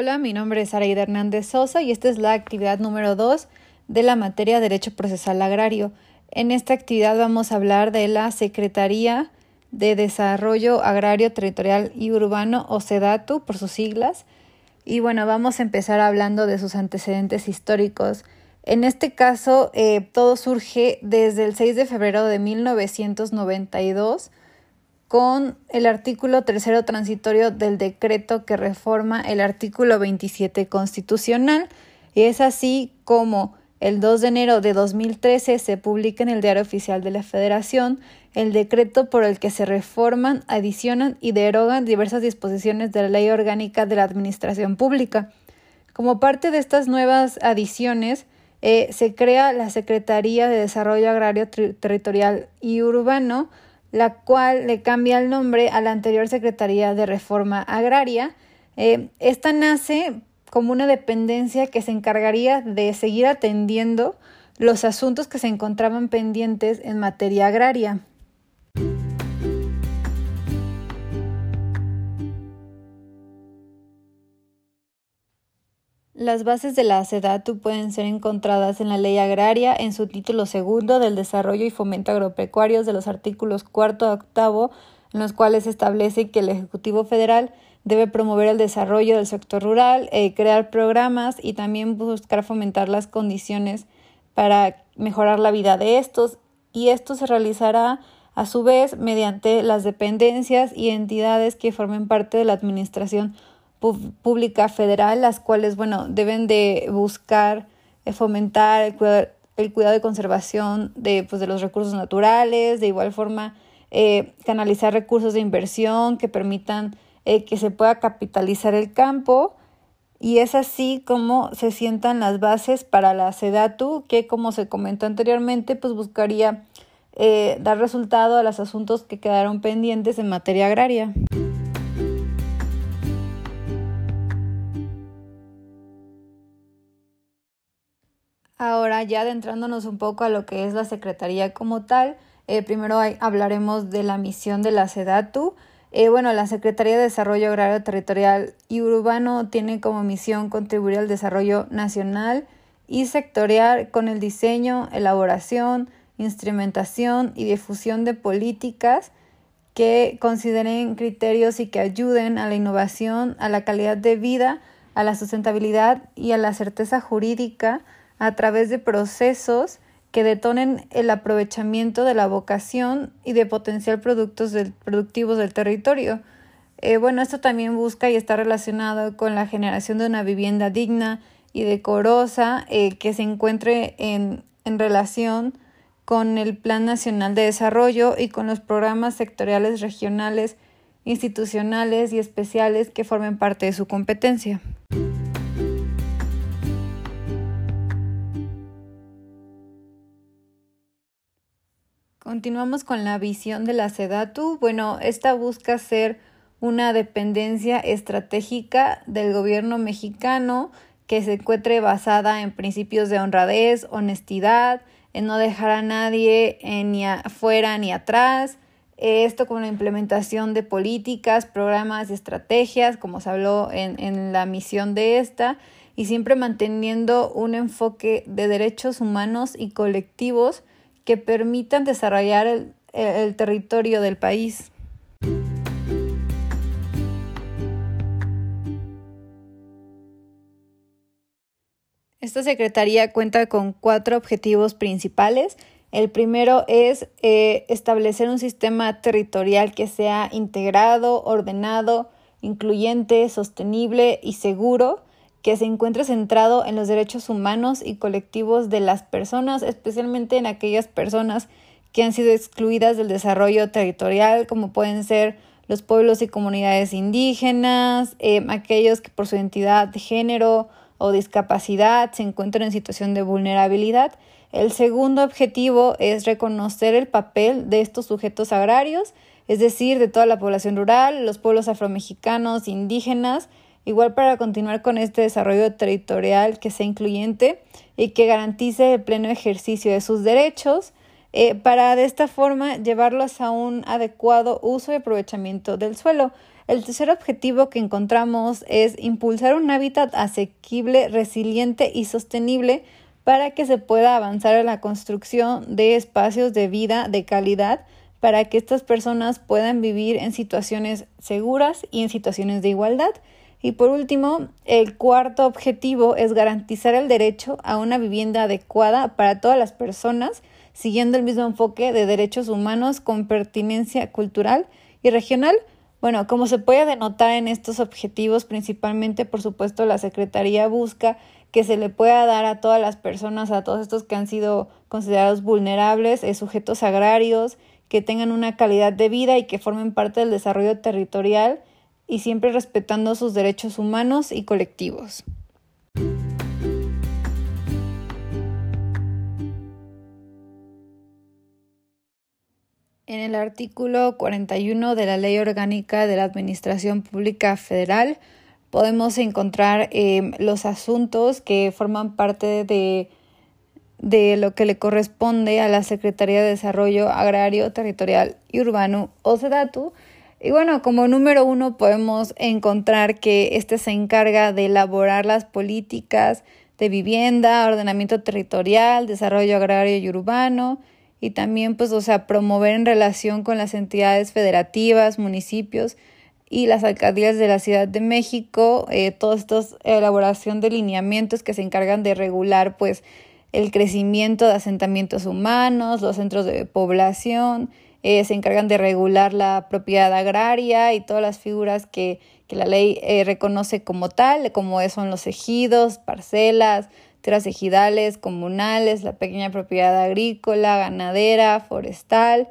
Hola, mi nombre es Araida Hernández Sosa y esta es la actividad número 2 de la materia Derecho Procesal Agrario. En esta actividad vamos a hablar de la Secretaría de Desarrollo Agrario Territorial y Urbano, o SEDATU por sus siglas. Y bueno, vamos a empezar hablando de sus antecedentes históricos. En este caso, eh, todo surge desde el 6 de febrero de 1992 con el artículo tercero transitorio del decreto que reforma el artículo 27 constitucional. Y es así como el 2 de enero de 2013 se publica en el Diario Oficial de la Federación el decreto por el que se reforman, adicionan y derogan diversas disposiciones de la Ley Orgánica de la Administración Pública. Como parte de estas nuevas adiciones, eh, se crea la Secretaría de Desarrollo Agrario Territorial y Urbano, la cual le cambia el nombre a la anterior Secretaría de Reforma Agraria. Eh, esta nace como una dependencia que se encargaría de seguir atendiendo los asuntos que se encontraban pendientes en materia agraria. Las bases de la SEDATU pueden ser encontradas en la Ley Agraria en su título segundo del Desarrollo y Fomento Agropecuarios de los artículos cuarto a octavo, en los cuales establece que el Ejecutivo Federal debe promover el desarrollo del sector rural, eh, crear programas y también buscar fomentar las condiciones para mejorar la vida de estos. Y esto se realizará a su vez mediante las dependencias y entidades que formen parte de la administración pública federal, las cuales, bueno, deben de buscar eh, fomentar el cuidado, el cuidado y conservación de, pues, de los recursos naturales, de igual forma eh, canalizar recursos de inversión que permitan eh, que se pueda capitalizar el campo y es así como se sientan las bases para la SEDATU que como se comentó anteriormente pues buscaría dar resultado a los asuntos que quedaron pendientes en materia agraria. Ahora ya adentrándonos un poco a lo que es la Secretaría como tal, eh, primero hablaremos de la misión de la SEDATU. Eh, bueno, la Secretaría de Desarrollo Agrario Territorial y Urbano tiene como misión contribuir al desarrollo nacional y sectorial con el diseño, elaboración, instrumentación y difusión de políticas que consideren criterios y que ayuden a la innovación, a la calidad de vida, a la sustentabilidad y a la certeza jurídica a través de procesos que detonen el aprovechamiento de la vocación y de potencial productos productivos del territorio. Eh, bueno, esto también busca y está relacionado con la generación de una vivienda digna y decorosa eh, que se encuentre en, en relación con el Plan Nacional de Desarrollo y con los programas sectoriales regionales, institucionales y especiales que formen parte de su competencia. Continuamos con la visión de la SEDATU. Bueno, esta busca ser una dependencia estratégica del gobierno mexicano que se encuentre basada en principios de honradez, honestidad, en no dejar a nadie eh, ni afuera ni atrás. Esto con la implementación de políticas, programas y estrategias, como se habló en, en la misión de esta, y siempre manteniendo un enfoque de derechos humanos y colectivos que permitan desarrollar el, territorio del país. Esta Secretaría cuenta con cuatro objetivos principales. El primero es eh, establecer un sistema territorial que sea integrado, ordenado, incluyente, sostenible y seguro, que se encuentre centrado en los derechos humanos y colectivos de las personas, especialmente en aquellas personas que han sido excluidas del desarrollo territorial, como pueden ser los pueblos y comunidades indígenas, eh, aquellos que por su identidad de género o discapacidad se encuentran en situación de vulnerabilidad. El segundo objetivo es reconocer el papel de estos sujetos agrarios, es decir, de toda la población rural, los pueblos afromexicanos, indígenas, igual para continuar con este desarrollo territorial que sea incluyente y que garantice el pleno ejercicio de sus derechos, eh, para de esta forma llevarlos a un adecuado uso y aprovechamiento del suelo. El tercer objetivo que encontramos es impulsar un hábitat asequible, resiliente y sostenible para que se pueda avanzar en la construcción de espacios de vida de calidad para que estas personas puedan vivir en situaciones seguras y en situaciones de igualdad. Y por último, el cuarto objetivo es garantizar el derecho a una vivienda adecuada para todas las personas, siguiendo el mismo enfoque de derechos humanos con pertinencia cultural y regional. Bueno, como se puede denotar en estos objetivos, principalmente, por supuesto, la Secretaría busca que se le pueda dar a todas las personas, a todos estos que han sido considerados vulnerables, eh, sujetos agrarios, que tengan una calidad de vida y que formen parte del desarrollo territorial y siempre respetando sus derechos humanos y colectivos. En el artículo 41 de la Ley Orgánica de la Administración Pública Federal podemos encontrar em, los asuntos que forman parte de de lo que le corresponde a la Secretaría de Desarrollo Agrario, Territorial y Urbano, o SEDATU. Y bueno, como número uno podemos encontrar que este se encarga de elaborar las políticas de vivienda, ordenamiento territorial, desarrollo agrario y urbano, y también pues o sea promover en relación con las entidades federativas, municipios y las alcaldías de la Ciudad de México, eh, todos estos elaboración de lineamientos que se encargan de regular pues el crecimiento de asentamientos humanos, los centros de población, eh, se encargan de regular la propiedad agraria y todas las figuras que, que la ley eh, reconoce como tal, como son los ejidos, parcelas, tierras ejidales, comunales, la pequeña propiedad agrícola, ganadera, forestal.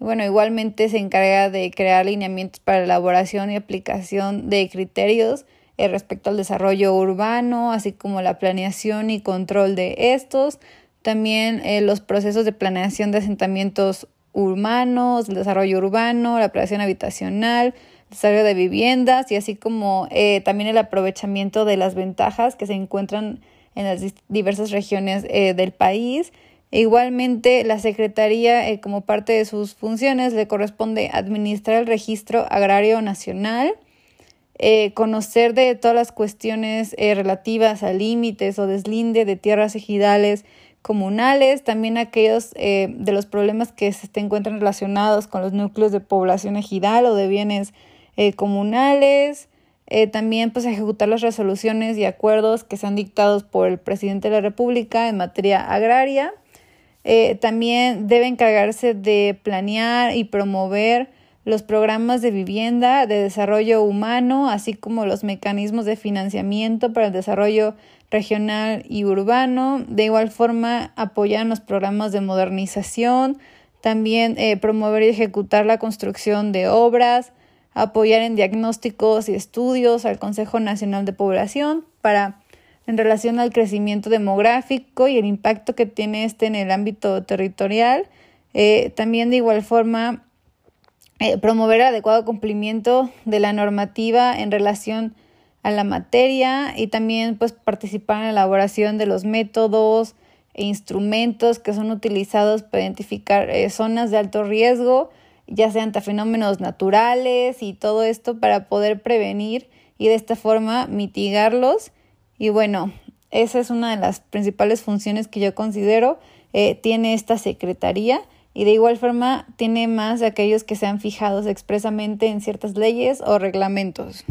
Bueno, igualmente se encarga de crear lineamientos para elaboración y aplicación de criterios eh, respecto al desarrollo urbano, así como la planeación y control de estos, también eh, los procesos de planeación de asentamientos urbanos, el desarrollo urbano, la planeación habitacional, el desarrollo de viviendas y así como eh, también el aprovechamiento de las ventajas que se encuentran en las diversas regiones del país. Igualmente, la Secretaría, como parte de sus funciones, le corresponde administrar el registro agrario nacional, eh, conocer de todas las cuestiones eh, relativas a límites o deslinde de tierras ejidales comunales, también aquellos eh, de los problemas que se encuentran relacionados con los núcleos de población ejidal o de bienes comunales, también pues ejecutar las resoluciones y acuerdos que sean dictados por el presidente de la República en materia agraria. también debe encargarse de planear y promover los programas de vivienda, de desarrollo humano, así como los mecanismos de financiamiento para el desarrollo regional y urbano. De igual forma, apoyar los programas de modernización, también eh, promover y ejecutar la construcción de obras, apoyar en diagnósticos y estudios al Consejo Nacional de Población para en relación al crecimiento demográfico y el impacto que tiene este en el ámbito territorial. Eh, también de igual forma eh, promover el adecuado cumplimiento de la normativa en relación a la materia y también pues participar en la elaboración de los métodos e instrumentos que son utilizados para identificar eh, zonas de alto riesgo, ya sean fenómenos naturales y todo esto para poder prevenir y de esta forma mitigarlos. Y bueno, esa es una de las principales funciones que yo considero eh, tiene esta secretaría y de igual forma tiene más de aquellos que sean fijados expresamente en ciertas leyes o reglamentos.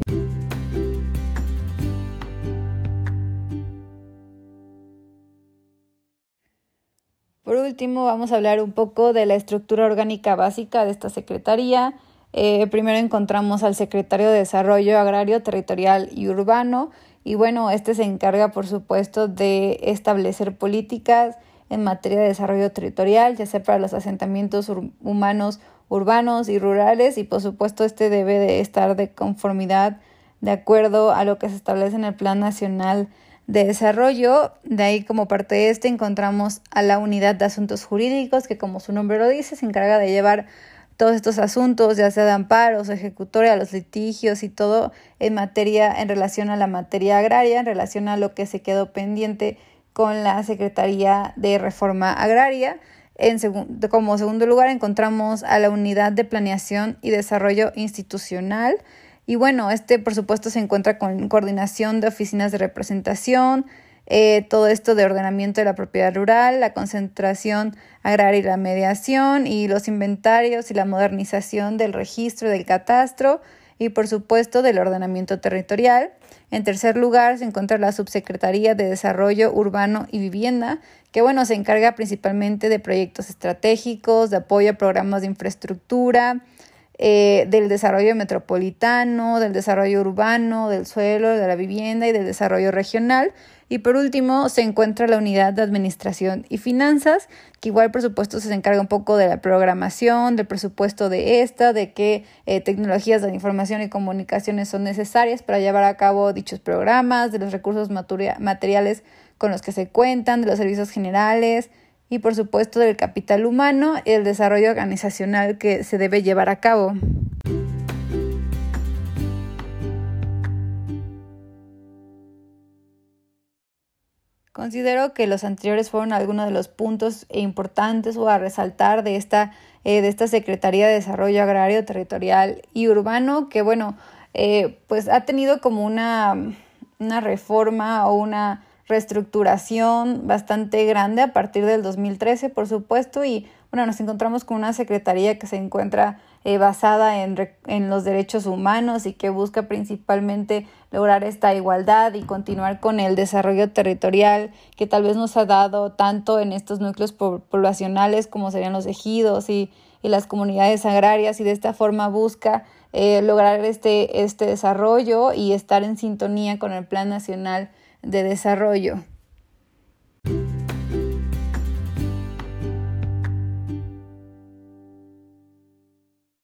Último, vamos a hablar un poco de la estructura orgánica básica de esta Secretaría. Eh, primero encontramos al Secretario de Desarrollo Agrario, Territorial y Urbano. Y bueno, este se encarga, por supuesto, de establecer políticas en materia de desarrollo territorial, ya sea para los asentamientos humanos urbanos y rurales y por supuesto este debe de estar de conformidad de acuerdo a lo que se establece en el Plan Nacional de Desarrollo. De ahí como parte de este encontramos a la Unidad de Asuntos Jurídicos que como su nombre lo dice se encarga de llevar todos estos asuntos, ya sea de amparos, ejecutoria, los litigios y todo en materia, en relación a la materia agraria, en relación a lo que se quedó pendiente con la Secretaría de Reforma Agraria. En como segundo lugar encontramos a la Unidad de Planeación y Desarrollo Institucional. Y bueno, este por supuesto se encuentra con coordinación de oficinas de representación, eh, todo esto de ordenamiento de la propiedad rural, la concentración agraria y la mediación y los inventarios y la modernización del registro del catastro y por supuesto del ordenamiento territorial. En tercer lugar se encuentra la Subsecretaría de Desarrollo Urbano y Vivienda, que bueno, se encarga principalmente de proyectos estratégicos, de apoyo a programas de infraestructura, eh, del desarrollo metropolitano, del desarrollo urbano, del suelo, de la vivienda y del desarrollo regional. Y por último, se encuentra la unidad de administración y finanzas, que igual por supuesto se encarga un poco de la programación, del presupuesto de esta, de qué eh, tecnologías de información y comunicaciones son necesarias para llevar a cabo dichos programas, de los recursos materiales con los que se cuentan, de los servicios generales, y por supuesto del capital humano y el desarrollo organizacional que se debe llevar a cabo. Considero que los anteriores fueron algunos de los puntos importantes o a resaltar de esta, eh, de esta Secretaría de Desarrollo Agrario, Territorial y Urbano, que bueno, eh, pues ha tenido como una, una reforma o una reestructuración bastante grande a partir del 2013, por supuesto, y bueno, nos encontramos con una secretaría que se encuentra eh, basada en, en los derechos humanos y que busca principalmente lograr esta igualdad y continuar con el desarrollo territorial que tal vez nos ha dado tanto en estos núcleos poblacionales como serían los ejidos y, y las comunidades agrarias y de esta forma busca eh, lograr este, este desarrollo y estar en sintonía con el Plan Nacional de desarrollo.